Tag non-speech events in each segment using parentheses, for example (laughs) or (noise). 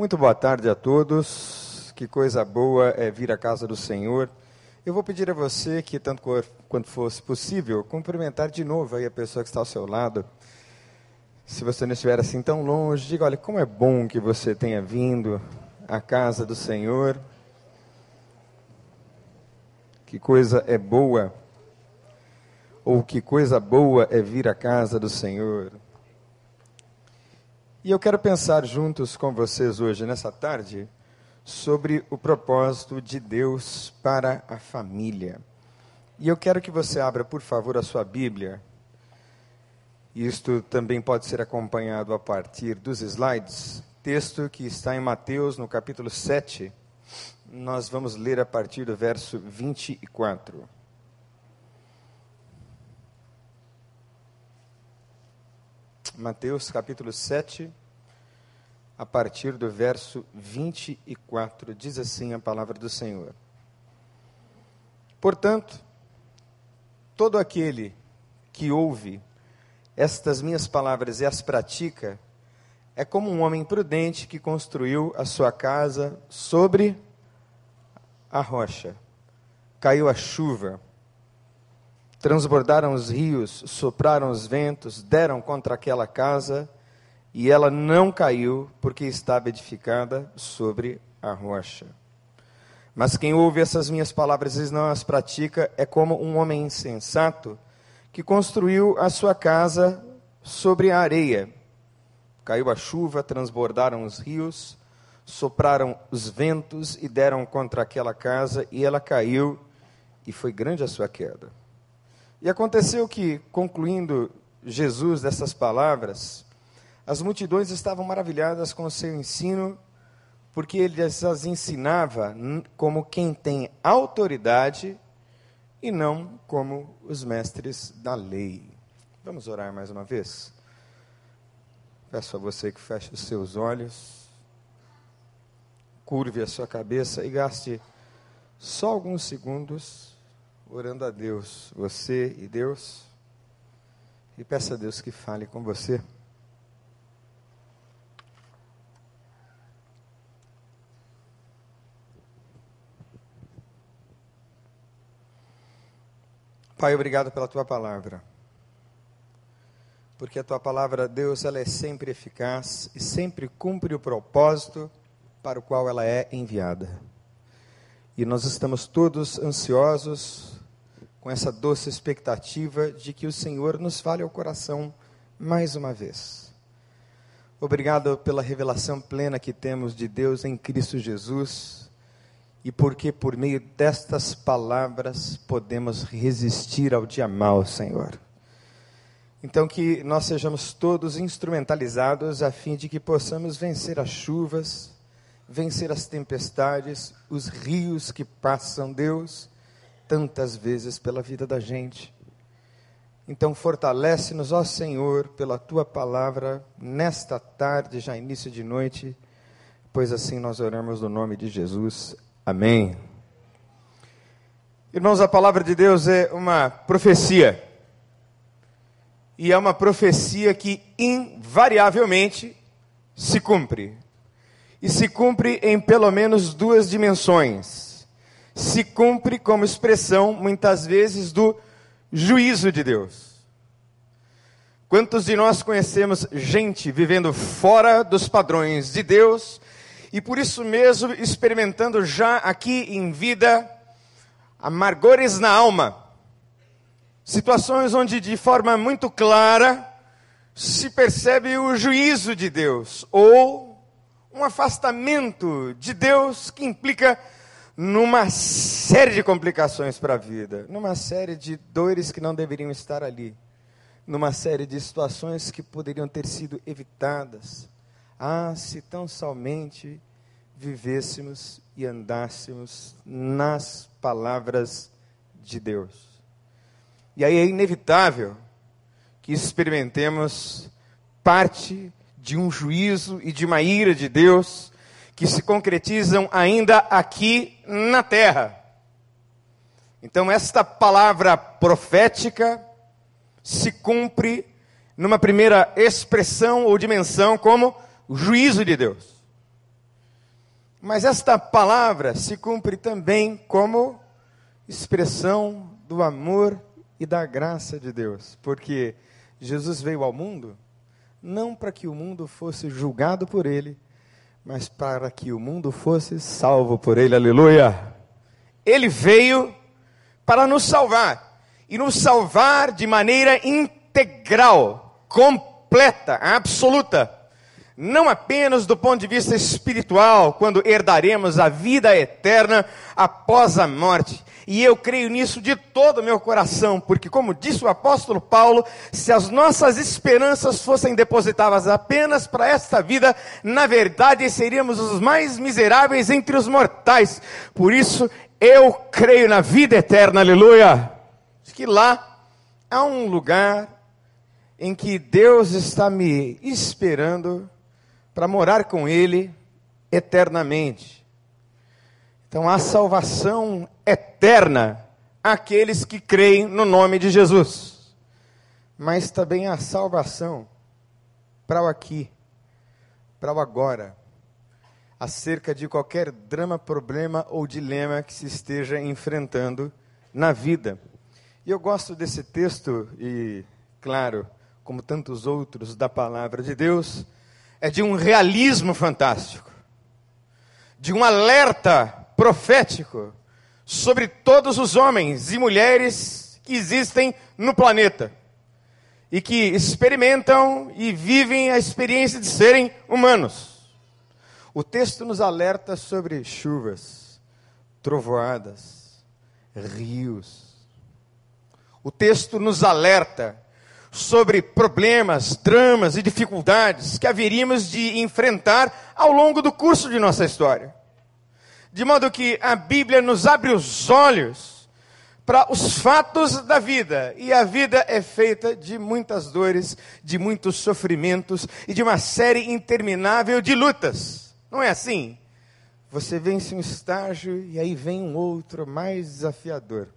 Muito boa tarde a todos. Que coisa boa é vir à casa do Senhor. Eu vou pedir a você que, tanto quanto fosse possível, cumprimentar de novo aí a pessoa que está ao seu lado. Se você não estiver assim tão longe, diga: olha, como é bom que você tenha vindo à casa do Senhor. Que coisa é boa, ou que coisa boa é vir à casa do Senhor. E eu quero pensar juntos com vocês hoje, nessa tarde, sobre o propósito de Deus para a família. E eu quero que você abra, por favor, a sua Bíblia. Isto também pode ser acompanhado a partir dos slides. Texto que está em Mateus, no capítulo 7. Nós vamos ler a partir do verso 24. Mateus capítulo 7, a partir do verso 24, diz assim a palavra do Senhor. Portanto, todo aquele que ouve estas minhas palavras e as pratica, é como um homem prudente que construiu a sua casa sobre a rocha. Caiu a chuva, Transbordaram os rios, sopraram os ventos, deram contra aquela casa, e ela não caiu, porque estava edificada sobre a rocha. Mas quem ouve essas minhas palavras e não as pratica é como um homem insensato que construiu a sua casa sobre a areia. Caiu a chuva, transbordaram os rios, sopraram os ventos e deram contra aquela casa, e ela caiu, e foi grande a sua queda. E aconteceu que, concluindo Jesus dessas palavras, as multidões estavam maravilhadas com o seu ensino, porque ele as ensinava como quem tem autoridade e não como os mestres da lei. Vamos orar mais uma vez? Peço a você que feche os seus olhos, curve a sua cabeça e gaste só alguns segundos orando a Deus, você e Deus, e peça a Deus que fale com você. Pai, obrigado pela tua palavra. Porque a tua palavra, Deus, ela é sempre eficaz e sempre cumpre o propósito para o qual ela é enviada. E nós estamos todos ansiosos com essa doce expectativa de que o Senhor nos fale ao coração mais uma vez. Obrigado pela revelação plena que temos de Deus em Cristo Jesus e porque por meio destas palavras podemos resistir ao dia mal, Senhor. Então que nós sejamos todos instrumentalizados a fim de que possamos vencer as chuvas, vencer as tempestades, os rios que passam, Deus, tantas vezes pela vida da gente. Então, fortalece-nos, ó Senhor, pela tua palavra, nesta tarde, já início de noite, pois assim nós oramos no nome de Jesus. Amém. Irmãos, a palavra de Deus é uma profecia. E é uma profecia que invariavelmente se cumpre. E se cumpre em pelo menos duas dimensões se cumpre como expressão, muitas vezes, do juízo de Deus. Quantos de nós conhecemos gente vivendo fora dos padrões de Deus e por isso mesmo experimentando já aqui em vida amargores na alma? Situações onde de forma muito clara se percebe o juízo de Deus ou um afastamento de Deus que implica numa série de complicações para a vida, numa série de dores que não deveriam estar ali, numa série de situações que poderiam ter sido evitadas. Ah, se tão somente vivêssemos e andássemos nas palavras de Deus. E aí é inevitável que experimentemos parte de um juízo e de uma ira de Deus que se concretizam ainda aqui na terra. Então, esta palavra profética se cumpre numa primeira expressão ou dimensão como juízo de Deus. Mas esta palavra se cumpre também como expressão do amor e da graça de Deus, porque Jesus veio ao mundo não para que o mundo fosse julgado por ele, mas para que o mundo fosse salvo por ele. Aleluia! Ele veio para nos salvar e nos salvar de maneira integral, completa, absoluta não apenas do ponto de vista espiritual, quando herdaremos a vida eterna após a morte. E eu creio nisso de todo o meu coração, porque, como disse o apóstolo Paulo, se as nossas esperanças fossem depositadas apenas para esta vida, na verdade seríamos os mais miseráveis entre os mortais. Por isso, eu creio na vida eterna, aleluia. Que lá há um lugar em que Deus está me esperando para morar com Ele eternamente. Então há salvação eterna àqueles que creem no nome de Jesus. Mas também há salvação para o aqui, para o agora, acerca de qualquer drama, problema ou dilema que se esteja enfrentando na vida. E eu gosto desse texto, e, claro, como tantos outros da palavra de Deus, é de um realismo fantástico, de um alerta profético sobre todos os homens e mulheres que existem no planeta e que experimentam e vivem a experiência de serem humanos. O texto nos alerta sobre chuvas, trovoadas, rios. O texto nos alerta sobre problemas, dramas e dificuldades que haveríamos de enfrentar ao longo do curso de nossa história. De modo que a Bíblia nos abre os olhos para os fatos da vida, e a vida é feita de muitas dores, de muitos sofrimentos e de uma série interminável de lutas. Não é assim? Você vence um estágio e aí vem um outro mais desafiador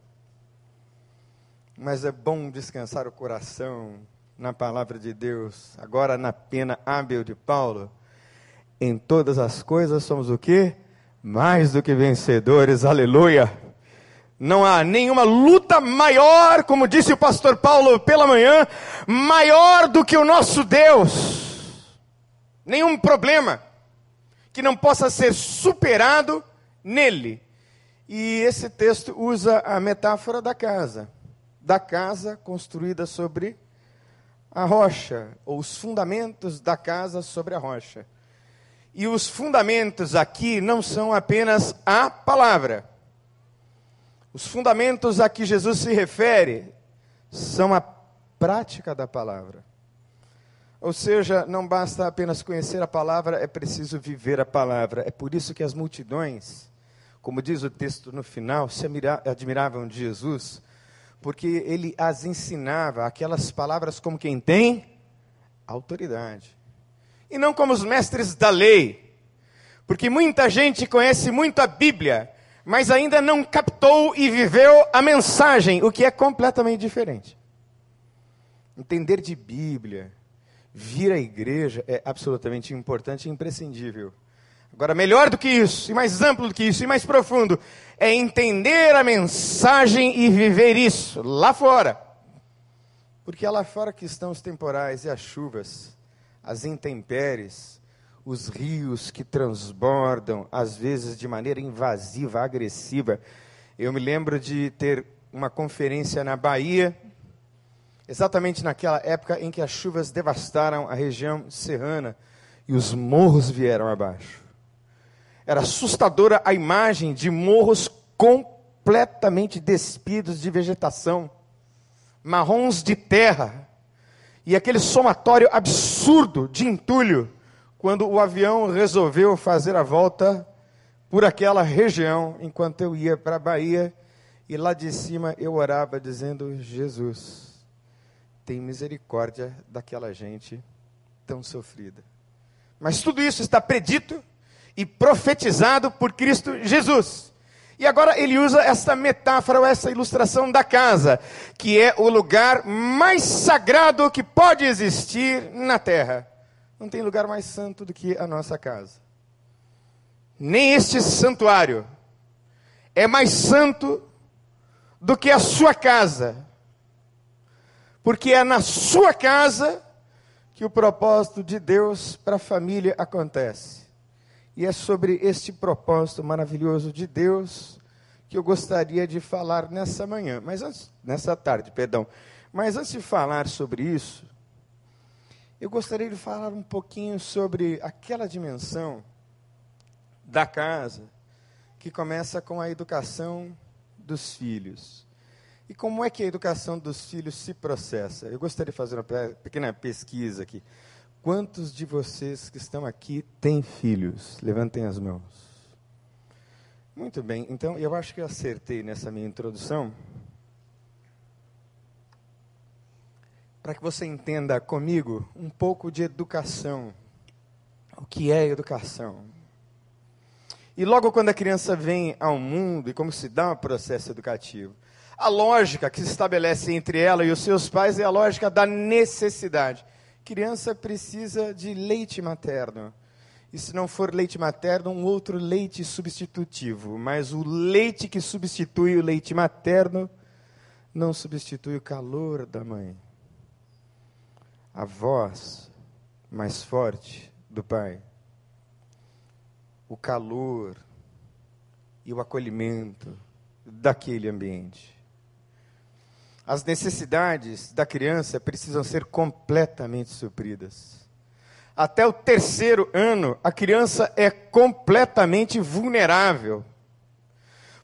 mas é bom descansar o coração na palavra de Deus. Agora, na pena hábil de Paulo, em todas as coisas somos o quê? Mais do que vencedores, aleluia. Não há nenhuma luta maior, como disse o pastor Paulo pela manhã, maior do que o nosso Deus. Nenhum problema que não possa ser superado nele. E esse texto usa a metáfora da casa da casa construída sobre a rocha, ou os fundamentos da casa sobre a rocha. E os fundamentos aqui não são apenas a palavra. Os fundamentos a que Jesus se refere são a prática da palavra. Ou seja, não basta apenas conhecer a palavra, é preciso viver a palavra. É por isso que as multidões, como diz o texto no final, se admiravam de Jesus, porque ele as ensinava aquelas palavras como quem tem autoridade. E não como os mestres da lei. Porque muita gente conhece muito a Bíblia, mas ainda não captou e viveu a mensagem, o que é completamente diferente. Entender de Bíblia, vir à igreja é absolutamente importante e imprescindível. Agora, melhor do que isso, e mais amplo do que isso, e mais profundo, é entender a mensagem e viver isso lá fora. Porque é lá fora que estão os temporais e as chuvas, as intempéries, os rios que transbordam, às vezes de maneira invasiva, agressiva. Eu me lembro de ter uma conferência na Bahia, exatamente naquela época em que as chuvas devastaram a região serrana e os morros vieram abaixo. Era assustadora a imagem de morros completamente despidos de vegetação, marrons de terra, e aquele somatório absurdo de entulho, quando o avião resolveu fazer a volta por aquela região, enquanto eu ia para a Bahia, e lá de cima eu orava dizendo: Jesus, tem misericórdia daquela gente tão sofrida. Mas tudo isso está predito e profetizado por Cristo Jesus. E agora ele usa essa metáfora ou essa ilustração da casa, que é o lugar mais sagrado que pode existir na terra. Não tem lugar mais santo do que a nossa casa. nem este santuário é mais santo do que a sua casa, porque é na sua casa que o propósito de Deus para a família acontece. E é sobre este propósito maravilhoso de Deus que eu gostaria de falar nessa manhã, mas antes, nessa tarde, perdão. Mas antes de falar sobre isso, eu gostaria de falar um pouquinho sobre aquela dimensão da casa que começa com a educação dos filhos. E como é que a educação dos filhos se processa? Eu gostaria de fazer uma pequena pesquisa aqui. Quantos de vocês que estão aqui têm filhos? Levantem as mãos. Muito bem, então eu acho que eu acertei nessa minha introdução. Para que você entenda comigo um pouco de educação. O que é educação? E logo quando a criança vem ao mundo e como se dá um processo educativo, a lógica que se estabelece entre ela e os seus pais é a lógica da necessidade. Criança precisa de leite materno. E se não for leite materno, um outro leite substitutivo. Mas o leite que substitui o leite materno não substitui o calor da mãe. A voz mais forte do pai o calor e o acolhimento daquele ambiente. As necessidades da criança precisam ser completamente supridas. Até o terceiro ano, a criança é completamente vulnerável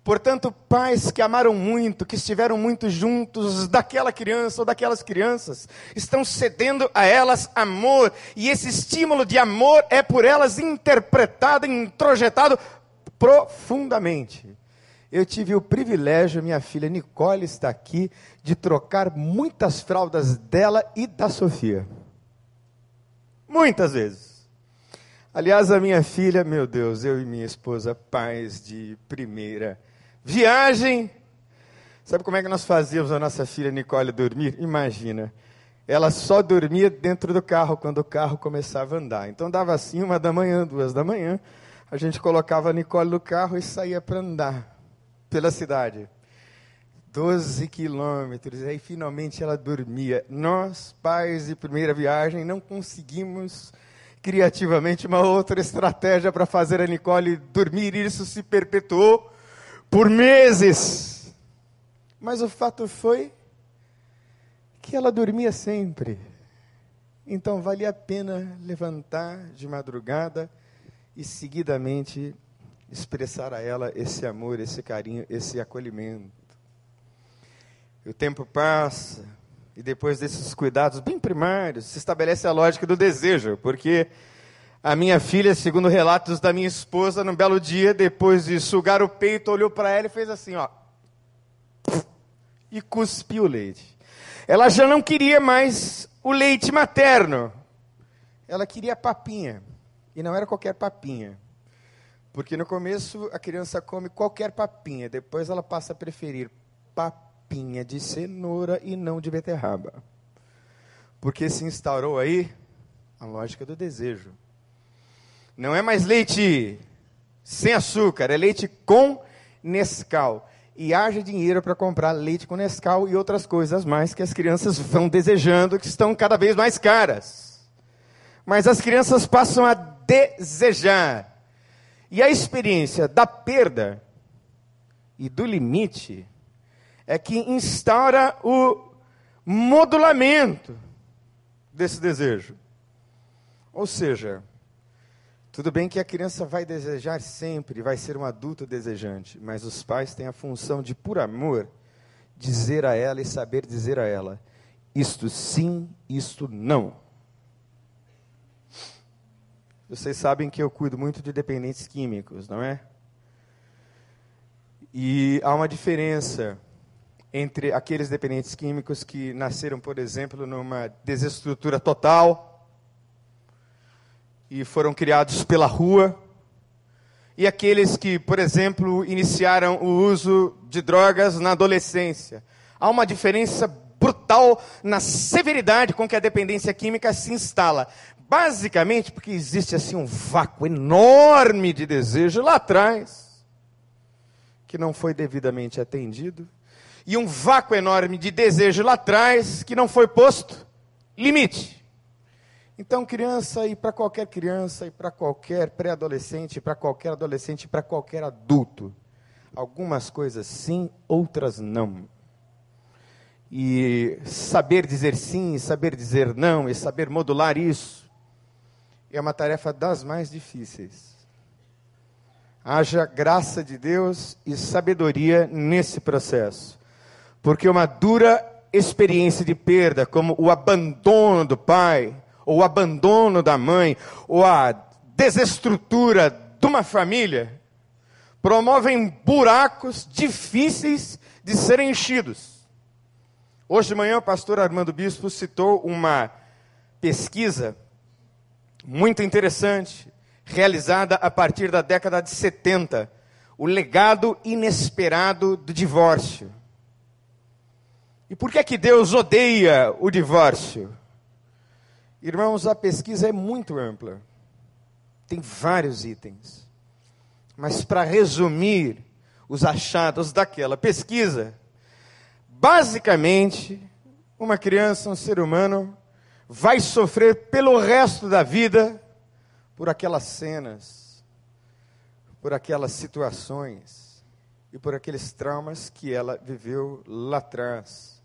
Portanto, pais que amaram muito, que estiveram muito juntos daquela criança ou daquelas crianças, estão cedendo a elas amor, e esse estímulo de amor é por elas interpretado, introjetado profundamente. Eu tive o privilégio, minha filha Nicole está aqui, de trocar muitas fraldas dela e da Sofia. Muitas vezes. Aliás, a minha filha, meu Deus, eu e minha esposa, pais de primeira Viagem. Sabe como é que nós fazíamos a nossa filha Nicole dormir? Imagina. Ela só dormia dentro do carro quando o carro começava a andar. Então dava assim, uma da manhã, duas da manhã. A gente colocava a Nicole no carro e saía para andar pela cidade. Doze quilômetros. Aí finalmente ela dormia. Nós, pais de primeira viagem, não conseguimos criativamente uma outra estratégia para fazer a Nicole dormir. Isso se perpetuou por meses. Mas o fato foi que ela dormia sempre. Então valia a pena levantar de madrugada e seguidamente expressar a ela esse amor, esse carinho, esse acolhimento. O tempo passa e depois desses cuidados bem primários se estabelece a lógica do desejo, porque a minha filha, segundo relatos da minha esposa, num belo dia, depois de sugar o peito, olhou para ela e fez assim, ó. E cuspiu o leite. Ela já não queria mais o leite materno. Ela queria papinha. E não era qualquer papinha. Porque no começo a criança come qualquer papinha, depois ela passa a preferir papinha de cenoura e não de beterraba. Porque se instaurou aí a lógica do desejo. Não é mais leite sem açúcar, é leite com Nescau. E haja dinheiro para comprar leite com Nescau e outras coisas mais que as crianças vão desejando, que estão cada vez mais caras. Mas as crianças passam a desejar. E a experiência da perda e do limite é que instaura o modulamento desse desejo. Ou seja, tudo bem que a criança vai desejar sempre, vai ser um adulto desejante, mas os pais têm a função de, por amor, dizer a ela e saber dizer a ela: isto sim, isto não. Vocês sabem que eu cuido muito de dependentes químicos, não é? E há uma diferença entre aqueles dependentes químicos que nasceram, por exemplo, numa desestrutura total e foram criados pela rua, e aqueles que, por exemplo, iniciaram o uso de drogas na adolescência. Há uma diferença brutal na severidade com que a dependência química se instala. Basicamente porque existe assim um vácuo enorme de desejo lá atrás, que não foi devidamente atendido, e um vácuo enorme de desejo lá atrás, que não foi posto limite. Então, criança, e para qualquer criança, e para qualquer pré-adolescente, para qualquer adolescente, para qualquer adulto, algumas coisas sim, outras não. E saber dizer sim, saber dizer não, e saber modular isso, é uma tarefa das mais difíceis. Haja graça de Deus e sabedoria nesse processo. Porque uma dura experiência de perda, como o abandono do pai, ou o abandono da mãe, ou a desestrutura de uma família, promovem buracos difíceis de serem enchidos. Hoje de manhã o pastor Armando Bispo citou uma pesquisa muito interessante, realizada a partir da década de 70, o legado inesperado do divórcio. E por que é que Deus odeia o divórcio? Irmãos, a pesquisa é muito ampla. Tem vários itens. Mas para resumir os achados daquela pesquisa, basicamente, uma criança, um ser humano, vai sofrer pelo resto da vida por aquelas cenas, por aquelas situações e por aqueles traumas que ela viveu lá atrás.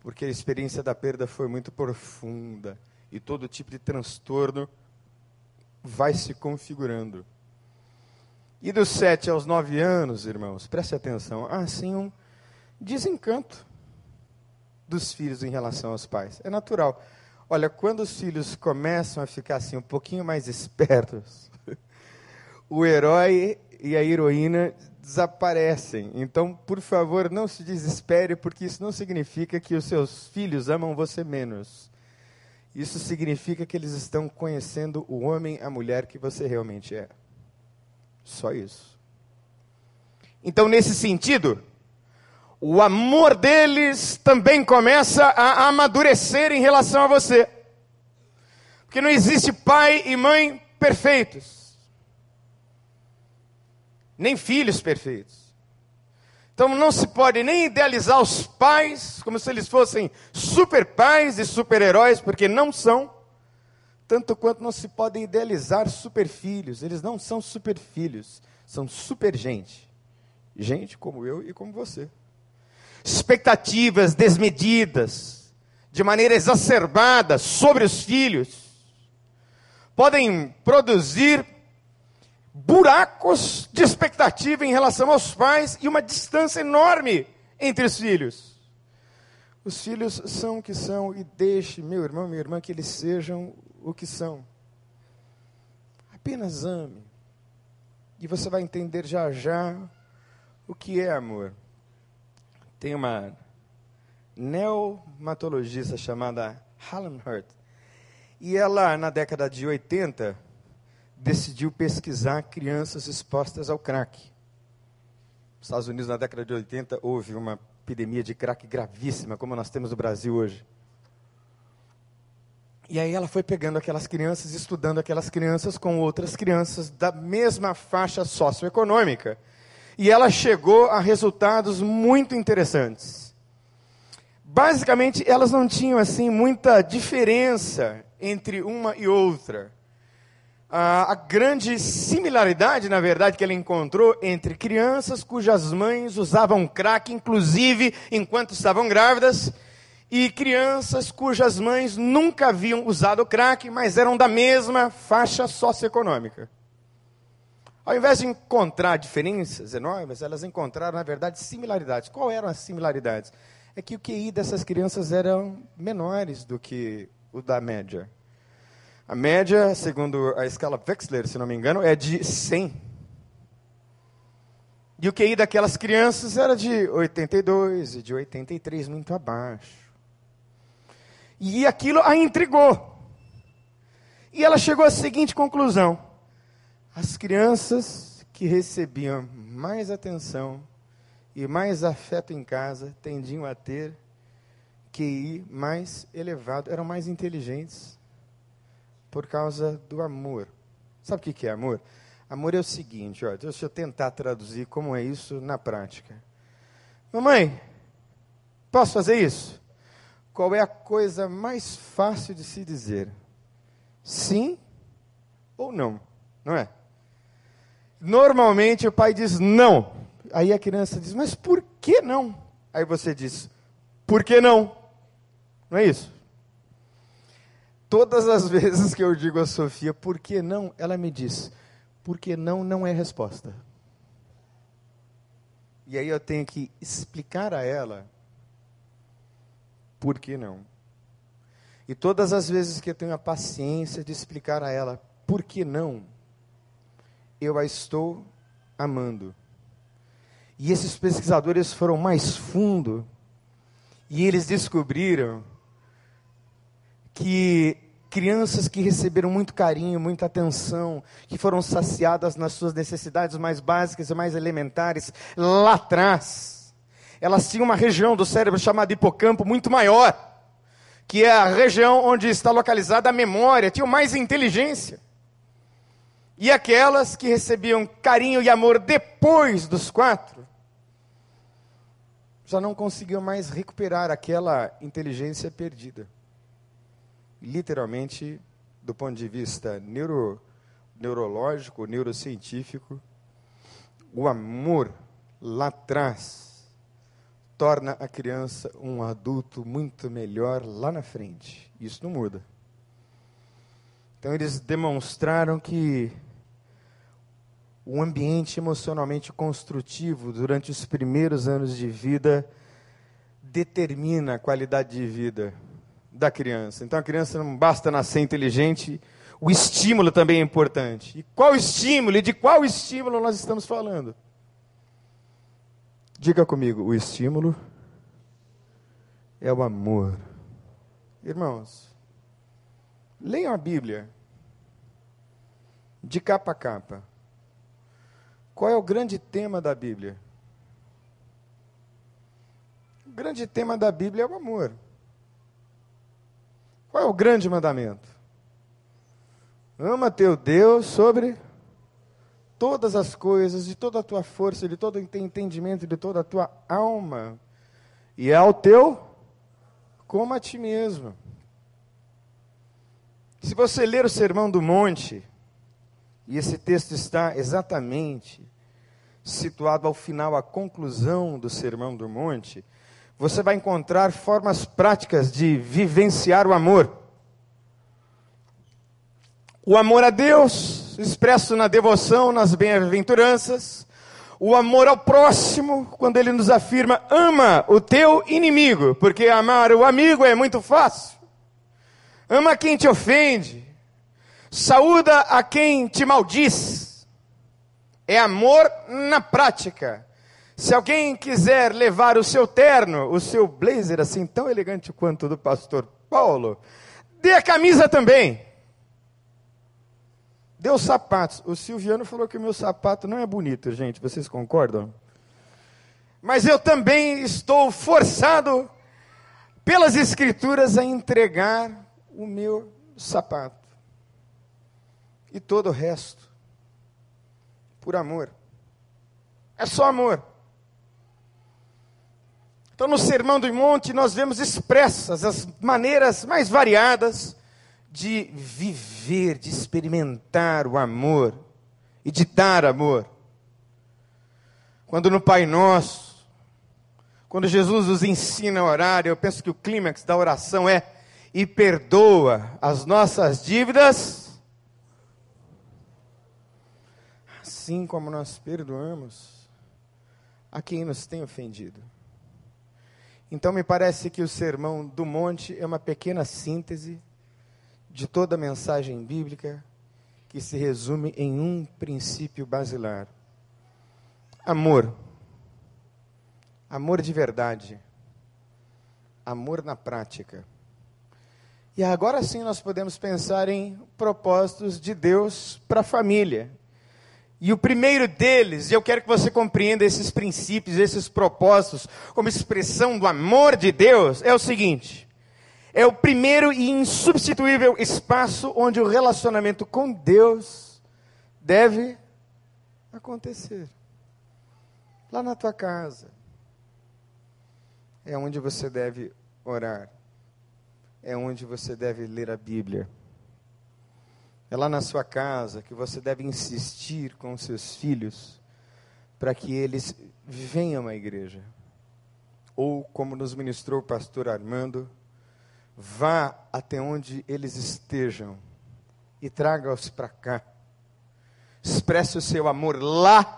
Porque a experiência da perda foi muito profunda e todo tipo de transtorno vai se configurando. E dos sete aos nove anos, irmãos, preste atenção, há assim um desencanto dos filhos em relação aos pais. É natural. Olha, quando os filhos começam a ficar assim um pouquinho mais espertos, (laughs) o herói e a heroína desaparecem. Então, por favor, não se desespere, porque isso não significa que os seus filhos amam você menos. Isso significa que eles estão conhecendo o homem, a mulher que você realmente é. Só isso. Então, nesse sentido, o amor deles também começa a amadurecer em relação a você. Porque não existe pai e mãe perfeitos, nem filhos perfeitos. Então não se pode nem idealizar os pais como se eles fossem super pais e super heróis, porque não são. Tanto quanto não se podem idealizar super filhos, eles não são super filhos, são super gente. Gente como eu e como você expectativas desmedidas, de maneira exacerbada sobre os filhos, podem produzir buracos de expectativa em relação aos pais e uma distância enorme entre os filhos. Os filhos são o que são e deixe, meu irmão, minha irmã, que eles sejam o que são. Apenas ame. E você vai entender já já o que é amor. Tem uma neomatologista chamada Helen Hurt. E ela, na década de 80, decidiu pesquisar crianças expostas ao crack. Nos Estados Unidos, na década de 80, houve uma epidemia de crack gravíssima, como nós temos no Brasil hoje. E aí ela foi pegando aquelas crianças, estudando aquelas crianças com outras crianças da mesma faixa socioeconômica e ela chegou a resultados muito interessantes. Basicamente, elas não tinham assim muita diferença entre uma e outra. A, a grande similaridade, na verdade, que ela encontrou entre crianças cujas mães usavam crack, inclusive enquanto estavam grávidas, e crianças cujas mães nunca haviam usado crack, mas eram da mesma faixa socioeconômica. Ao invés de encontrar diferenças enormes, elas encontraram, na verdade, similaridades. Qual eram as similaridades? É que o QI dessas crianças eram menores do que o da média. A média, segundo a escala Wechsler, se não me engano, é de 100. E o QI daquelas crianças era de 82 e de 83, muito abaixo. E aquilo a intrigou. E ela chegou à seguinte conclusão: as crianças que recebiam mais atenção e mais afeto em casa tendiam a ter QI mais elevado, eram mais inteligentes, por causa do amor. Sabe o que é amor? Amor é o seguinte, ó, deixa eu tentar traduzir como é isso na prática. Mamãe, posso fazer isso? Qual é a coisa mais fácil de se dizer? Sim ou não? Não é? Normalmente o pai diz não. Aí a criança diz, mas por que não? Aí você diz, por que não? Não é isso? Todas as (laughs) vezes que eu digo a Sofia, por que não? Ela me diz, porque não não é resposta. E aí eu tenho que explicar a ela por que não. E todas as vezes que eu tenho a paciência de explicar a ela por que não, eu a estou amando. E esses pesquisadores foram mais fundo e eles descobriram que crianças que receberam muito carinho, muita atenção, que foram saciadas nas suas necessidades mais básicas e mais elementares lá atrás, elas tinham uma região do cérebro chamada hipocampo muito maior, que é a região onde está localizada a memória, tinham mais inteligência. E aquelas que recebiam carinho e amor depois dos quatro, já não conseguiam mais recuperar aquela inteligência perdida. Literalmente, do ponto de vista neuro, neurológico, neurocientífico, o amor lá atrás torna a criança um adulto muito melhor lá na frente. Isso não muda. Então, eles demonstraram que um ambiente emocionalmente construtivo durante os primeiros anos de vida determina a qualidade de vida da criança. Então a criança não basta nascer inteligente, o estímulo também é importante. E qual estímulo e de qual estímulo nós estamos falando? Diga comigo, o estímulo é o amor. Irmãos, leiam a Bíblia de capa a capa. Qual é o grande tema da Bíblia? O grande tema da Bíblia é o amor. Qual é o grande mandamento? Ama teu Deus sobre todas as coisas, de toda a tua força, de todo o entendimento, de toda a tua alma. E é ao teu como a ti mesmo. Se você ler o Sermão do Monte, e esse texto está exatamente situado ao final, a conclusão do Sermão do Monte, você vai encontrar formas práticas de vivenciar o amor. O amor a Deus, expresso na devoção, nas bem-aventuranças. O amor ao próximo, quando ele nos afirma: ama o teu inimigo, porque amar o amigo é muito fácil. Ama quem te ofende. Saúda a quem te maldiz é amor na prática. Se alguém quiser levar o seu terno, o seu blazer assim tão elegante quanto o do pastor Paulo, dê a camisa também. Dê os sapatos. O Silviano falou que o meu sapato não é bonito, gente. Vocês concordam? Mas eu também estou forçado pelas Escrituras a entregar o meu sapato. E todo o resto por amor. É só amor. Então, no Sermão do Monte, nós vemos expressas as maneiras mais variadas de viver, de experimentar o amor e de dar amor. Quando no Pai Nosso, quando Jesus nos ensina a orar, eu penso que o clímax da oração é: e perdoa as nossas dívidas assim como nós perdoamos a quem nos tem ofendido. Então, me parece que o Sermão do Monte é uma pequena síntese de toda a mensagem bíblica que se resume em um princípio basilar: amor. Amor de verdade. Amor na prática. E agora sim nós podemos pensar em propósitos de Deus para a família. E o primeiro deles, e eu quero que você compreenda esses princípios, esses propósitos, como expressão do amor de Deus, é o seguinte: é o primeiro e insubstituível espaço onde o relacionamento com Deus deve acontecer. Lá na tua casa. É onde você deve orar. É onde você deve ler a Bíblia. É lá na sua casa que você deve insistir com seus filhos para que eles venham à igreja. Ou, como nos ministrou o pastor Armando, vá até onde eles estejam e traga-os para cá. Expresse o seu amor lá,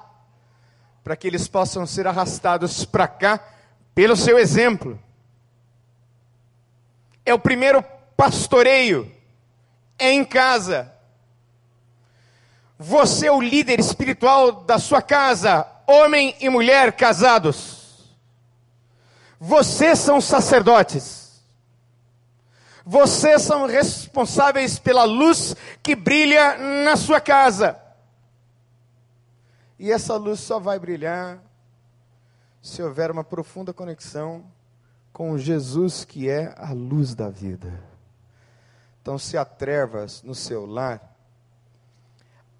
para que eles possam ser arrastados para cá pelo seu exemplo. É o primeiro pastoreio, é em casa. Você é o líder espiritual da sua casa, homem e mulher casados. Vocês são sacerdotes. Vocês são responsáveis pela luz que brilha na sua casa. E essa luz só vai brilhar se houver uma profunda conexão com Jesus que é a luz da vida. Então, se há trevas no seu lar,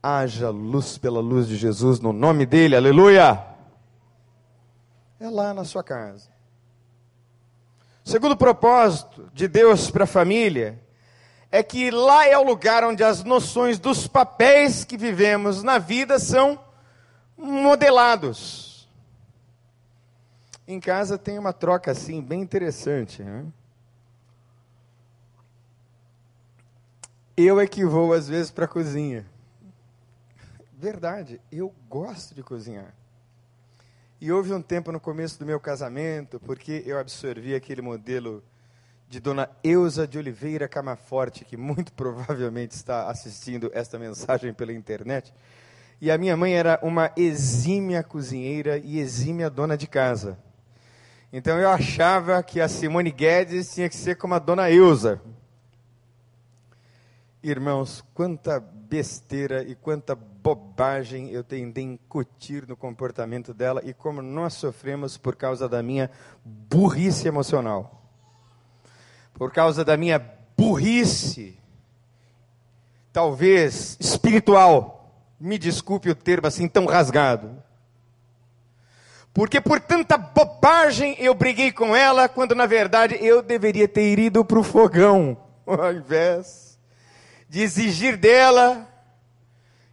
haja luz pela luz de Jesus no nome dele, aleluia. É lá na sua casa. Segundo propósito de Deus para a família, é que lá é o lugar onde as noções dos papéis que vivemos na vida são modelados. Em casa tem uma troca assim bem interessante. Né? Eu é que vou às vezes para a cozinha. Verdade, eu gosto de cozinhar. E houve um tempo no começo do meu casamento, porque eu absorvi aquele modelo de Dona Eusa de Oliveira Camaforte, que muito (laughs) provavelmente está assistindo esta mensagem pela internet. E a minha mãe era uma exímia cozinheira e exímia dona de casa. Então eu achava que a Simone Guedes tinha que ser como a Dona Eusa. Irmãos, quanta besteira e quanta bobagem eu tentei incutir no comportamento dela e como nós sofremos por causa da minha burrice emocional. Por causa da minha burrice, talvez espiritual. Me desculpe o termo assim tão rasgado. Porque por tanta bobagem eu briguei com ela, quando na verdade eu deveria ter ido para o fogão, (laughs) ao invés de exigir dela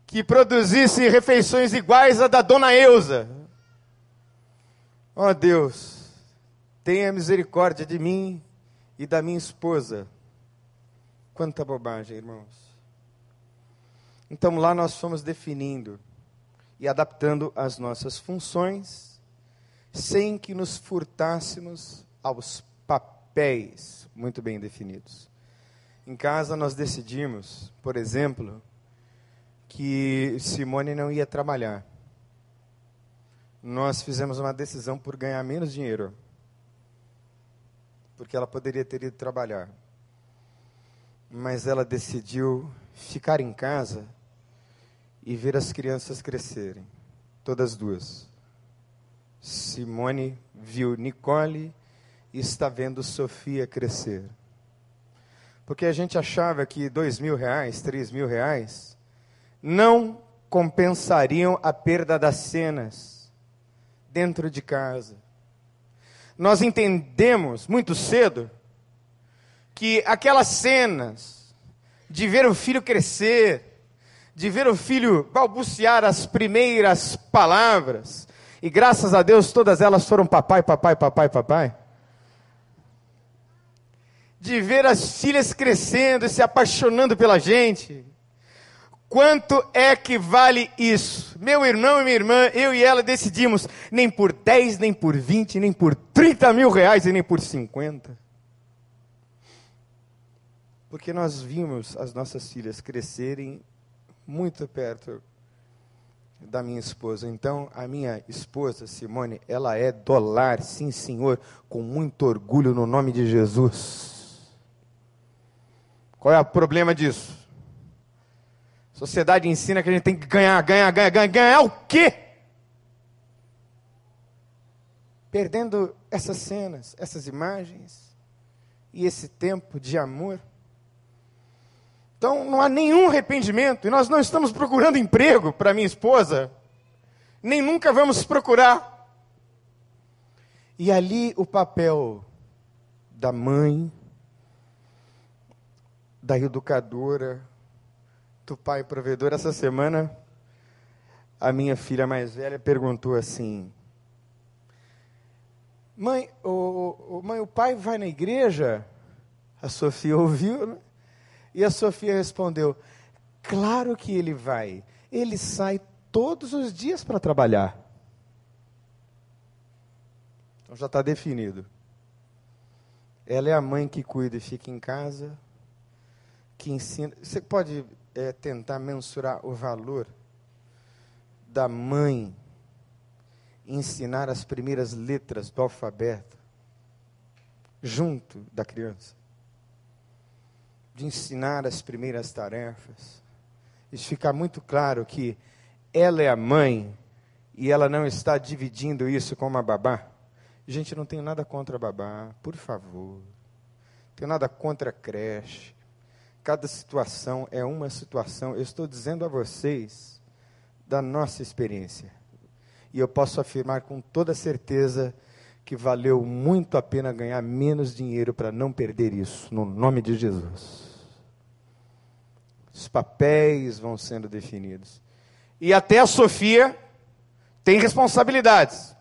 que produzisse refeições iguais à da dona Eusa. Ó oh, Deus, tenha misericórdia de mim e da minha esposa. Quanta bobagem, irmãos. Então lá nós fomos definindo e adaptando as nossas funções, sem que nos furtássemos aos papéis muito bem definidos. Em casa nós decidimos, por exemplo, que Simone não ia trabalhar. Nós fizemos uma decisão por ganhar menos dinheiro. Porque ela poderia ter ido trabalhar. Mas ela decidiu ficar em casa e ver as crianças crescerem. Todas duas. Simone viu Nicole e está vendo Sofia crescer. Porque a gente achava que dois mil reais, três mil reais, não compensariam a perda das cenas dentro de casa. Nós entendemos muito cedo que aquelas cenas de ver o filho crescer, de ver o filho balbuciar as primeiras palavras, e graças a Deus todas elas foram papai, papai, papai, papai de ver as filhas crescendo e se apaixonando pela gente. Quanto é que vale isso? Meu irmão e minha irmã, eu e ela decidimos nem por 10, nem por 20, nem por 30 mil reais e nem por 50. Porque nós vimos as nossas filhas crescerem muito perto da minha esposa. Então, a minha esposa, Simone, ela é dólar, sim senhor, com muito orgulho no nome de Jesus. Qual é o problema disso? A sociedade ensina que a gente tem que ganhar, ganhar, ganhar, ganhar, ganhar o quê? Perdendo essas cenas, essas imagens e esse tempo de amor. Então não há nenhum arrependimento, e nós não estamos procurando emprego para minha esposa, nem nunca vamos procurar. E ali o papel da mãe, da educadora, do pai provedor. Essa semana, a minha filha mais velha perguntou assim: Mãe, o, o, mãe, o pai vai na igreja? A Sofia ouviu, né? E a Sofia respondeu: Claro que ele vai. Ele sai todos os dias para trabalhar. Então já está definido. Ela é a mãe que cuida e fica em casa, que ensina. Você pode é, tentar mensurar o valor da mãe ensinar as primeiras letras do alfabeto junto da criança, de ensinar as primeiras tarefas. Isso fica muito claro que ela é a mãe e ela não está dividindo isso com uma babá. Gente, não tenho nada contra babá, por favor. Tenho nada contra creche. Cada situação é uma situação. Eu estou dizendo a vocês da nossa experiência. E eu posso afirmar com toda certeza que valeu muito a pena ganhar menos dinheiro para não perder isso, no nome de Jesus. Os papéis vão sendo definidos. E até a Sofia tem responsabilidades.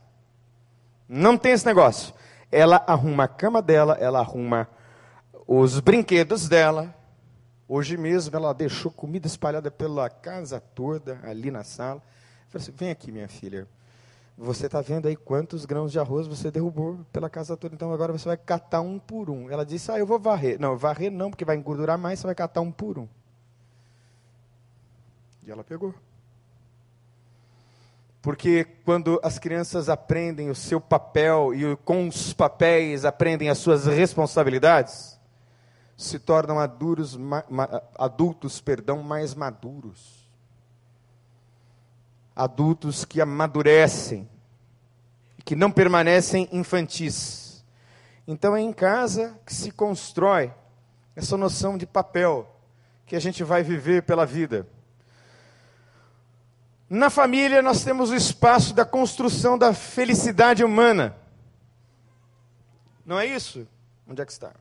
Não tem esse negócio. Ela arruma a cama dela, ela arruma os brinquedos dela. Hoje mesmo ela deixou comida espalhada pela casa toda, ali na sala. Eu falei assim: vem aqui, minha filha. Você está vendo aí quantos grãos de arroz você derrubou pela casa toda, então agora você vai catar um por um. Ela disse: Ah, eu vou varrer. Não, varrer não, porque vai engordurar mais, você vai catar um por um. E ela pegou. Porque quando as crianças aprendem o seu papel e com os papéis aprendem as suas responsabilidades, se tornam adultos, adultos perdão, mais maduros adultos que amadurecem, que não permanecem infantis. Então é em casa que se constrói essa noção de papel que a gente vai viver pela vida. Na família, nós temos o espaço da construção da felicidade humana. Não é isso? Onde é que está?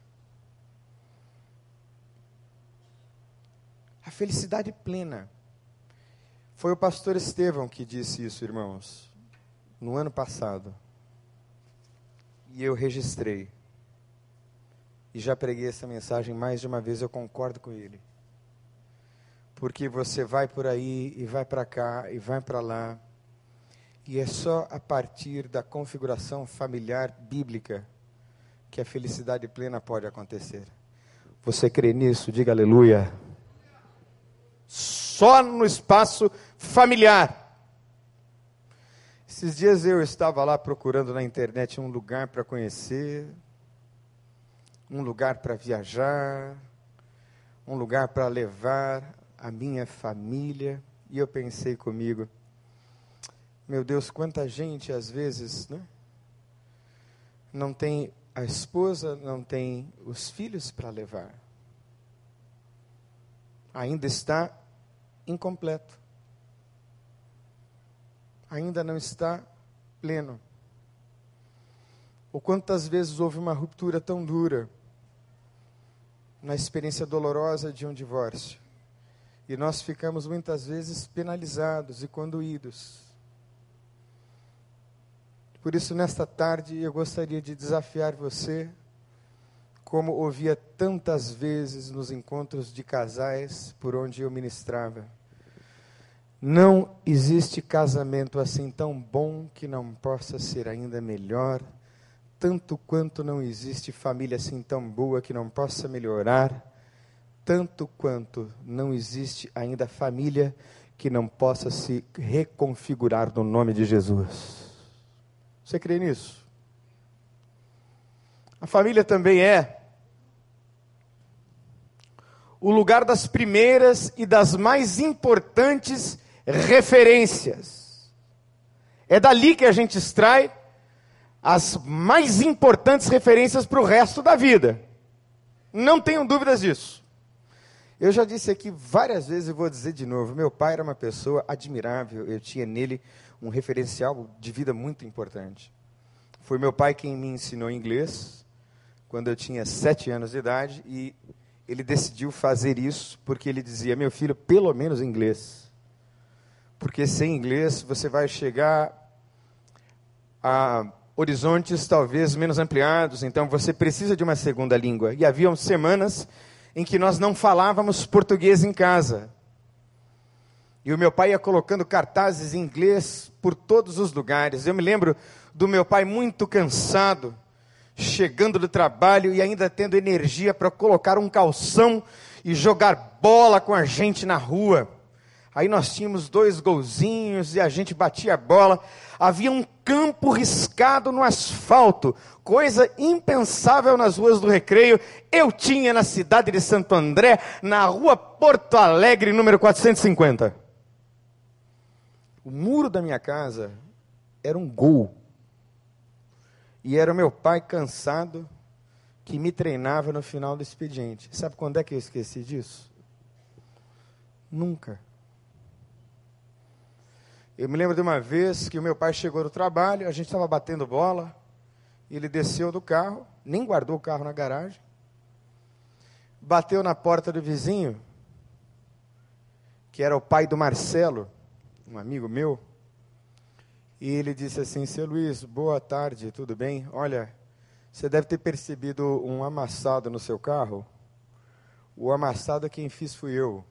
A felicidade plena. Foi o pastor Estevão que disse isso, irmãos, no ano passado. E eu registrei. E já preguei essa mensagem mais de uma vez, eu concordo com ele. Porque você vai por aí e vai para cá e vai para lá. E é só a partir da configuração familiar bíblica que a felicidade plena pode acontecer. Você crê nisso? Diga aleluia só no espaço familiar. Esses dias eu estava lá procurando na internet um lugar para conhecer, um lugar para viajar, um lugar para levar a minha família, e eu pensei comigo, meu Deus, quanta gente às vezes, né? Não tem a esposa, não tem os filhos para levar. Ainda está incompleto. Ainda não está pleno. Ou quantas vezes houve uma ruptura tão dura na experiência dolorosa de um divórcio. E nós ficamos muitas vezes penalizados e conduídos. Por isso, nesta tarde, eu gostaria de desafiar você como ouvia tantas vezes nos encontros de casais por onde eu ministrava. Não existe casamento assim tão bom que não possa ser ainda melhor, tanto quanto não existe família assim tão boa que não possa melhorar, tanto quanto não existe ainda família que não possa se reconfigurar no nome de Jesus. Você crê nisso? A família também é o lugar das primeiras e das mais importantes referências. É dali que a gente extrai as mais importantes referências para o resto da vida. Não tenham dúvidas disso. Eu já disse aqui várias vezes e vou dizer de novo: meu pai era uma pessoa admirável, eu tinha nele um referencial de vida muito importante. Foi meu pai quem me ensinou inglês quando eu tinha sete anos de idade e ele decidiu fazer isso porque ele dizia: meu filho, pelo menos inglês. Porque sem inglês você vai chegar a horizontes talvez menos ampliados, então você precisa de uma segunda língua. E haviam semanas em que nós não falávamos português em casa. E o meu pai ia colocando cartazes em inglês por todos os lugares. Eu me lembro do meu pai muito cansado, chegando do trabalho e ainda tendo energia para colocar um calção e jogar bola com a gente na rua. Aí nós tínhamos dois golzinhos e a gente batia a bola. Havia um campo riscado no asfalto, coisa impensável nas ruas do recreio. Eu tinha na cidade de Santo André, na rua Porto Alegre, número 450. O muro da minha casa era um gol. E era o meu pai cansado que me treinava no final do expediente. Sabe quando é que eu esqueci disso? Nunca. Eu me lembro de uma vez que o meu pai chegou do trabalho, a gente estava batendo bola, ele desceu do carro, nem guardou o carro na garagem, bateu na porta do vizinho, que era o pai do Marcelo, um amigo meu, e ele disse assim: Seu Luiz, boa tarde, tudo bem? Olha, você deve ter percebido um amassado no seu carro. O amassado quem fiz fui eu.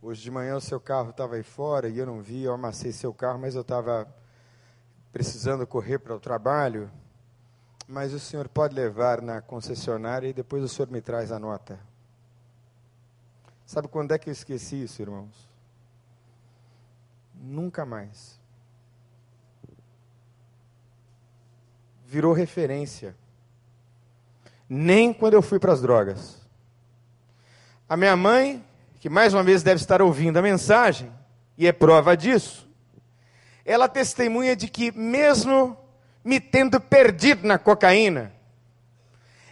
Hoje de manhã o seu carro estava aí fora e eu não vi, eu amassei seu carro, mas eu estava precisando correr para o trabalho. Mas o senhor pode levar na concessionária e depois o senhor me traz a nota. Sabe quando é que eu esqueci isso, irmãos? Nunca mais. Virou referência. Nem quando eu fui para as drogas. A minha mãe que mais uma vez deve estar ouvindo a mensagem, e é prova disso, ela testemunha de que, mesmo me tendo perdido na cocaína,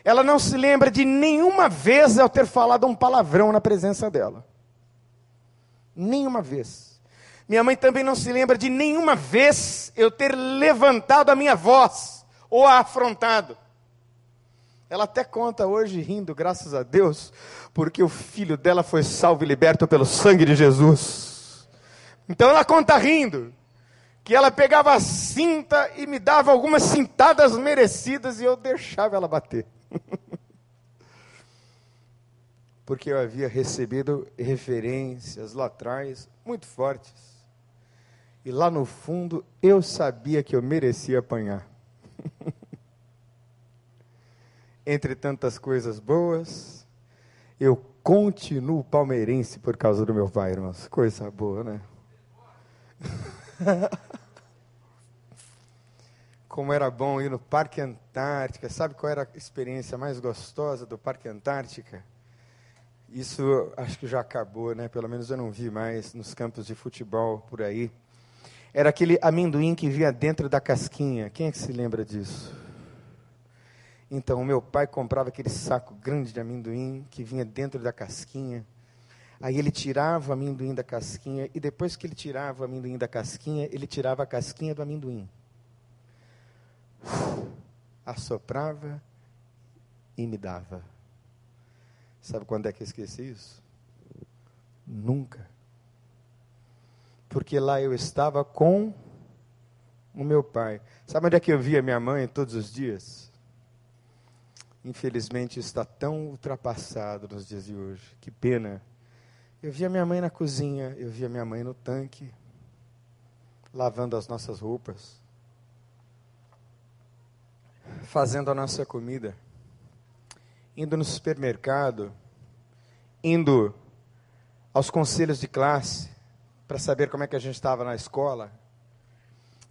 ela não se lembra de nenhuma vez eu ter falado um palavrão na presença dela. Nenhuma vez. Minha mãe também não se lembra de nenhuma vez eu ter levantado a minha voz ou afrontado. Ela até conta hoje rindo, graças a Deus, porque o filho dela foi salvo e liberto pelo sangue de Jesus. Então ela conta rindo que ela pegava a cinta e me dava algumas cintadas merecidas e eu deixava ela bater. (laughs) porque eu havia recebido referências lá atrás muito fortes. E lá no fundo eu sabia que eu merecia apanhar. (laughs) entre tantas coisas boas, eu continuo palmeirense por causa do meu pai, irmãos. Coisa boa, né? (laughs) Como era bom ir no Parque Antártica. Sabe qual era a experiência mais gostosa do Parque Antártica? Isso acho que já acabou, né? Pelo menos eu não vi mais nos campos de futebol por aí. Era aquele amendoim que vinha dentro da casquinha. Quem é que se lembra disso? Então, o meu pai comprava aquele saco grande de amendoim que vinha dentro da casquinha. Aí ele tirava o amendoim da casquinha e depois que ele tirava o amendoim da casquinha, ele tirava a casquinha do amendoim. Assoprava e me dava. Sabe quando é que eu esqueci isso? Nunca. Porque lá eu estava com o meu pai. Sabe onde é que eu via minha mãe todos os dias? infelizmente está tão ultrapassado nos dias de hoje. Que pena. Eu via minha mãe na cozinha, eu via minha mãe no tanque, lavando as nossas roupas, fazendo a nossa comida, indo no supermercado, indo aos conselhos de classe para saber como é que a gente estava na escola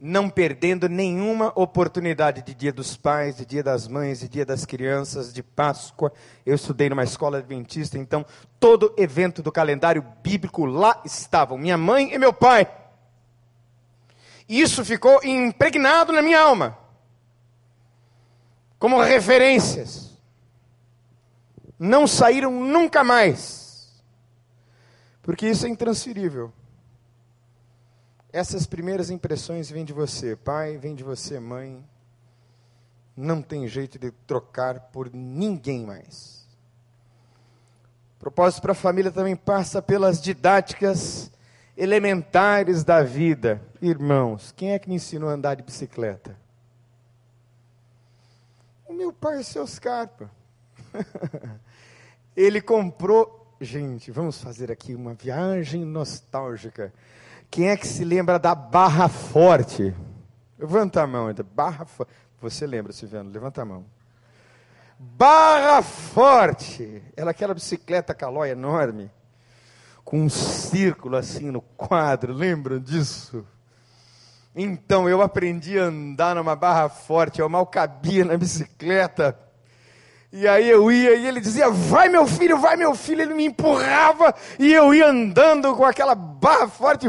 não perdendo nenhuma oportunidade de Dia dos Pais, de Dia das Mães, de Dia das Crianças, de Páscoa. Eu estudei numa escola adventista, então todo evento do calendário bíblico lá estavam, minha mãe e meu pai. E isso ficou impregnado na minha alma, como referências. não saíram nunca mais. Porque isso é intransferível. Essas primeiras impressões vêm de você, pai, vêm de você, mãe. Não tem jeito de trocar por ninguém mais. Propósito para a família também passa pelas didáticas elementares da vida. Irmãos, quem é que me ensinou a andar de bicicleta? O meu pai, seu Scarpa. (laughs) Ele comprou. Gente, vamos fazer aqui uma viagem nostálgica. Quem é que se lembra da Barra Forte? Levanta a mão, Barra Forte. Você lembra, Silviano? Levanta a mão. Barra Forte! Ela aquela bicicleta calói enorme, com um círculo assim no quadro, lembram disso? Então eu aprendi a andar numa barra forte, eu mal cabia na bicicleta. E aí eu ia e ele dizia: Vai meu filho, vai meu filho. Ele me empurrava e eu ia andando com aquela barra forte.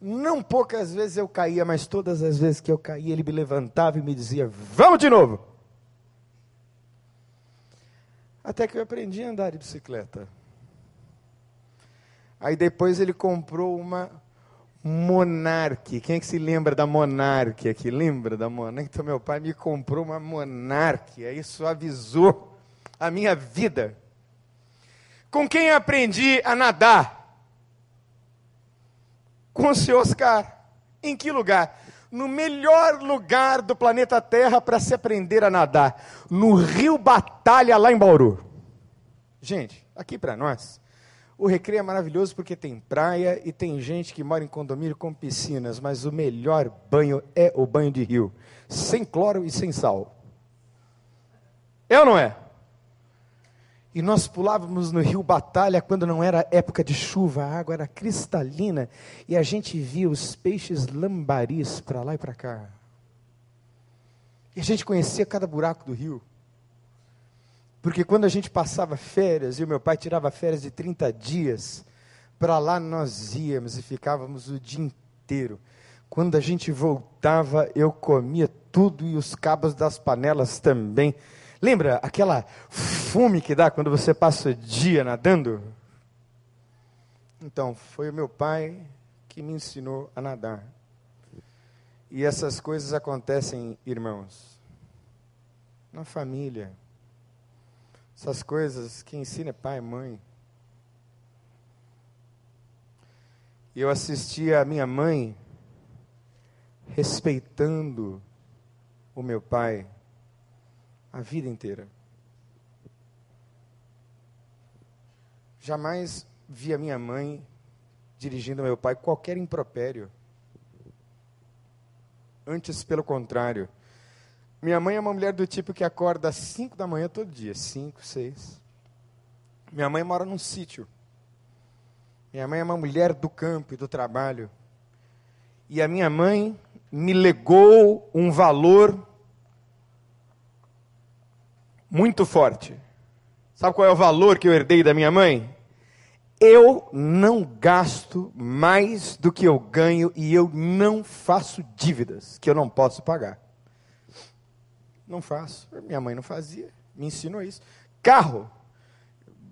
Não poucas vezes eu caía, mas todas as vezes que eu caía, ele me levantava e me dizia: Vamos de novo. Até que eu aprendi a andar de bicicleta. Aí depois ele comprou uma Monarque. Quem é que se lembra da Monarque aqui? Lembra da Monarque? Então meu pai me comprou uma Monarque. Isso avisou a minha vida. Com quem aprendi a nadar? Com o seu Oscar. Em que lugar? No melhor lugar do planeta Terra para se aprender a nadar. No Rio Batalha, lá em Bauru. Gente, aqui para nós, o recreio é maravilhoso porque tem praia e tem gente que mora em condomínio com piscinas, mas o melhor banho é o banho de rio, sem cloro e sem sal. É ou não é? E nós pulávamos no rio Batalha quando não era época de chuva, a água era cristalina e a gente via os peixes lambaris para lá e para cá. E a gente conhecia cada buraco do rio. Porque quando a gente passava férias, e o meu pai tirava férias de 30 dias, para lá nós íamos e ficávamos o dia inteiro. Quando a gente voltava, eu comia tudo e os cabos das panelas também. Lembra aquela fome que dá quando você passa o dia nadando? Então, foi o meu pai que me ensinou a nadar. E essas coisas acontecem, irmãos, na família essas coisas que ensina é pai e mãe. E eu assisti a minha mãe respeitando o meu pai a vida inteira. Jamais vi a minha mãe dirigindo ao meu pai qualquer impropério. Antes, pelo contrário, minha mãe é uma mulher do tipo que acorda às 5 da manhã todo dia, 5, 6. Minha mãe mora num sítio. Minha mãe é uma mulher do campo e do trabalho. E a minha mãe me legou um valor muito forte. Sabe qual é o valor que eu herdei da minha mãe? Eu não gasto mais do que eu ganho e eu não faço dívidas que eu não posso pagar. Não faço. Minha mãe não fazia. Me ensinou isso. Carro.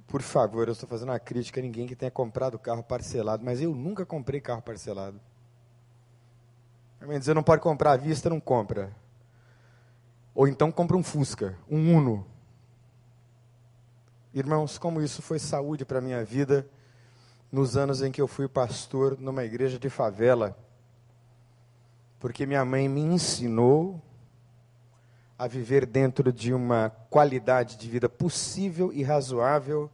Por favor, eu estou fazendo uma crítica a ninguém que tenha comprado carro parcelado, mas eu nunca comprei carro parcelado. Também dizer, não pode comprar à vista, não compra. Ou então compra um Fusca, um Uno. Irmãos, como isso foi saúde para a minha vida nos anos em que eu fui pastor numa igreja de favela. Porque minha mãe me ensinou a viver dentro de uma qualidade de vida possível e razoável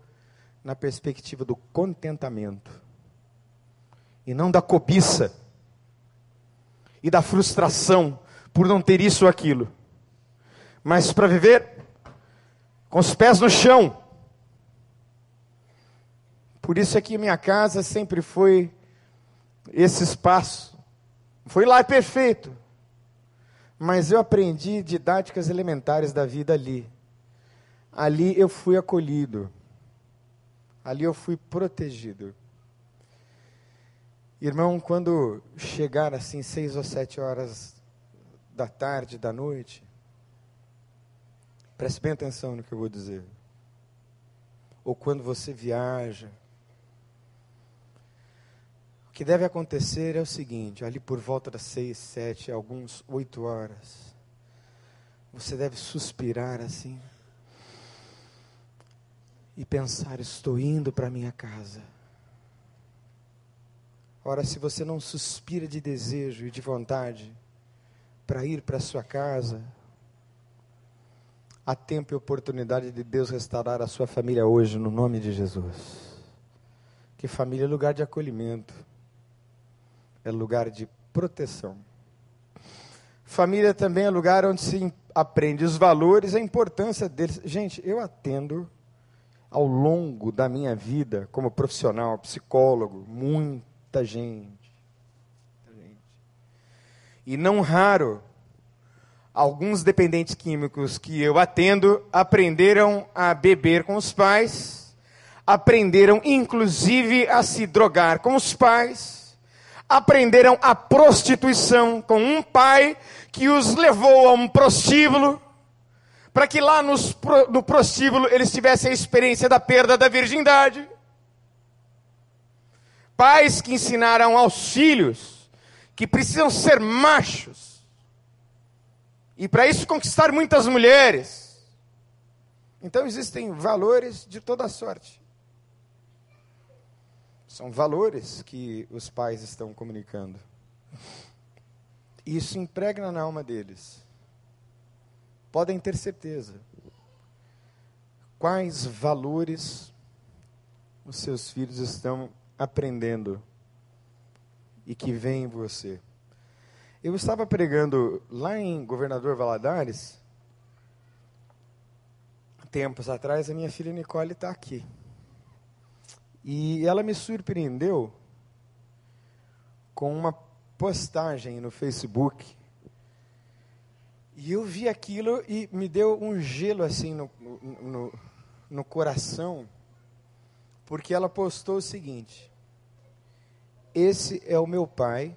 na perspectiva do contentamento e não da cobiça e da frustração por não ter isso ou aquilo, mas para viver com os pés no chão. Por isso é que minha casa sempre foi esse espaço. Foi lá é perfeito, mas eu aprendi didáticas elementares da vida ali. Ali eu fui acolhido. Ali eu fui protegido. Irmão, quando chegar assim seis ou sete horas da tarde, da noite, Preste bem atenção no que eu vou dizer. Ou quando você viaja. O que deve acontecer é o seguinte: ali por volta das seis, sete, alguns oito horas, você deve suspirar assim e pensar: estou indo para minha casa. Ora, se você não suspira de desejo e de vontade para ir para sua casa, há tempo e oportunidade de Deus restaurar a sua família hoje, no nome de Jesus. Que família é lugar de acolhimento, é lugar de proteção. Família também é lugar onde se aprende os valores, a importância deles. Gente, eu atendo ao longo da minha vida como profissional, psicólogo, muita gente. Muita gente. E não raro, alguns dependentes químicos que eu atendo aprenderam a beber com os pais, aprenderam inclusive a se drogar com os pais, aprenderam a prostituição com um pai que os levou a um prostíbulo para que lá nos, no prostíbulo eles tivessem a experiência da perda da virgindade. Pais que ensinaram aos filhos que precisam ser machos. E para isso conquistar muitas mulheres. Então existem valores de toda sorte. São valores que os pais estão comunicando. Isso impregna na alma deles podem ter certeza. Quais valores os seus filhos estão aprendendo e que vem em você? Eu estava pregando lá em Governador Valadares, tempos atrás, a minha filha Nicole está aqui. E ela me surpreendeu com uma postagem no Facebook e eu vi aquilo e me deu um gelo assim no, no, no coração, porque ela postou o seguinte: Esse é o meu pai,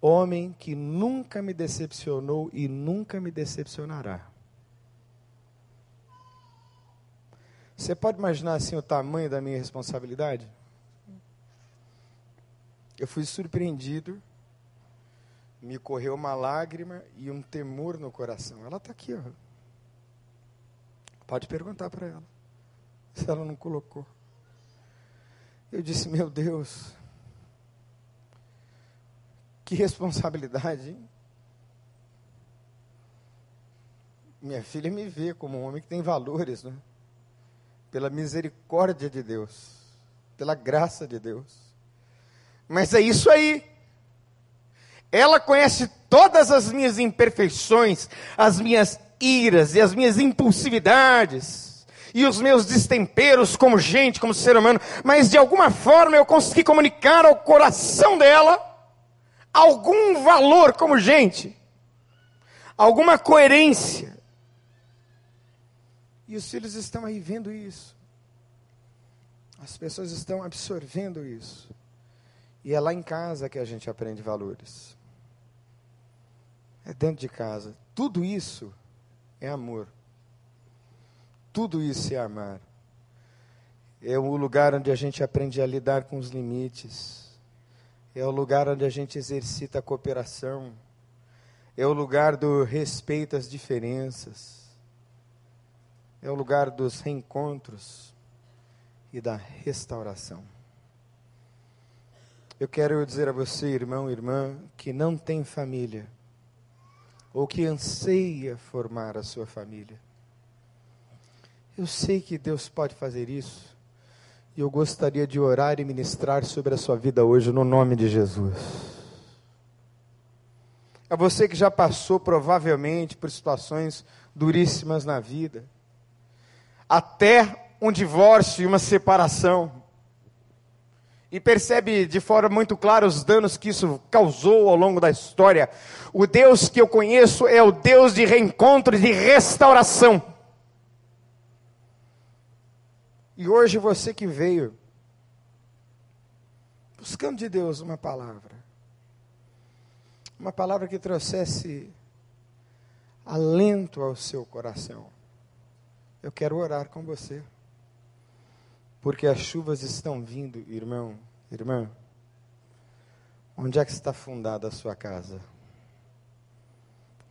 homem que nunca me decepcionou e nunca me decepcionará. Você pode imaginar assim o tamanho da minha responsabilidade? Eu fui surpreendido me correu uma lágrima e um temor no coração. Ela está aqui, ó. Pode perguntar para ela se ela não colocou. Eu disse, meu Deus, que responsabilidade, hein? Minha filha me vê como um homem que tem valores, né? Pela misericórdia de Deus, pela graça de Deus. Mas é isso aí. Ela conhece todas as minhas imperfeições, as minhas iras e as minhas impulsividades e os meus destemperos como gente, como ser humano, mas de alguma forma eu consegui comunicar ao coração dela algum valor como gente, alguma coerência. E os filhos estão aí vendo isso. As pessoas estão absorvendo isso. E é lá em casa que a gente aprende valores é dentro de casa. Tudo isso é amor. Tudo isso é amar. É o lugar onde a gente aprende a lidar com os limites. É o lugar onde a gente exercita a cooperação. É o lugar do respeito às diferenças. É o lugar dos reencontros e da restauração. Eu quero dizer a você, irmão e irmã, que não tem família ou que anseia formar a sua família. Eu sei que Deus pode fazer isso, e eu gostaria de orar e ministrar sobre a sua vida hoje, no nome de Jesus. É você que já passou provavelmente por situações duríssimas na vida, até um divórcio e uma separação e percebe de forma muito clara os danos que isso causou ao longo da história. O Deus que eu conheço é o Deus de reencontro e de restauração. E hoje você que veio buscando de Deus uma palavra, uma palavra que trouxesse alento ao seu coração. Eu quero orar com você. Porque as chuvas estão vindo, irmão, irmã. Onde é que está fundada a sua casa?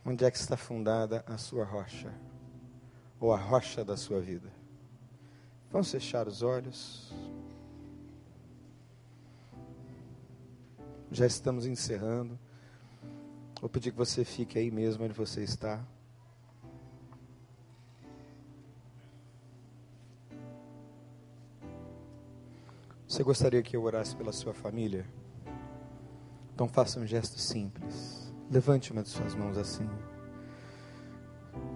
Onde é que está fundada a sua rocha? Ou a rocha da sua vida? Vamos fechar os olhos. Já estamos encerrando. Vou pedir que você fique aí mesmo onde você está. Você gostaria que eu orasse pela sua família? Então faça um gesto simples. Levante uma de suas mãos assim.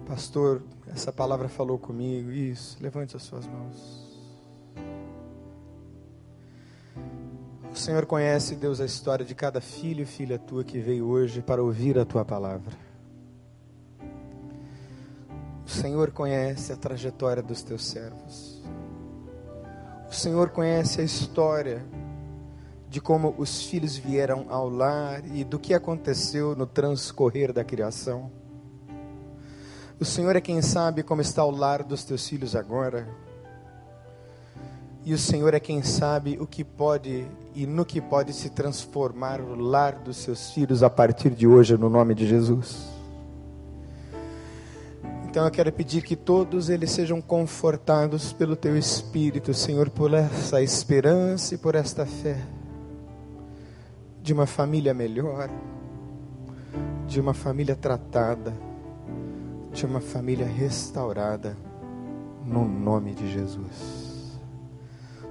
Pastor, essa palavra falou comigo. Isso, levante as suas mãos. O Senhor conhece, Deus, a história de cada filho e filha tua que veio hoje para ouvir a tua palavra. O Senhor conhece a trajetória dos teus servos. O Senhor conhece a história de como os filhos vieram ao lar e do que aconteceu no transcorrer da criação. O Senhor é quem sabe como está o lar dos teus filhos agora. E o Senhor é quem sabe o que pode e no que pode se transformar o lar dos seus filhos a partir de hoje, no nome de Jesus. Então eu quero pedir que todos eles sejam confortados pelo teu Espírito, Senhor, por essa esperança e por esta fé de uma família melhor, de uma família tratada, de uma família restaurada, no nome de Jesus.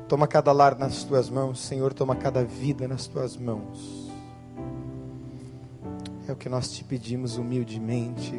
Toma cada lar nas tuas mãos, Senhor, toma cada vida nas tuas mãos. É o que nós te pedimos humildemente,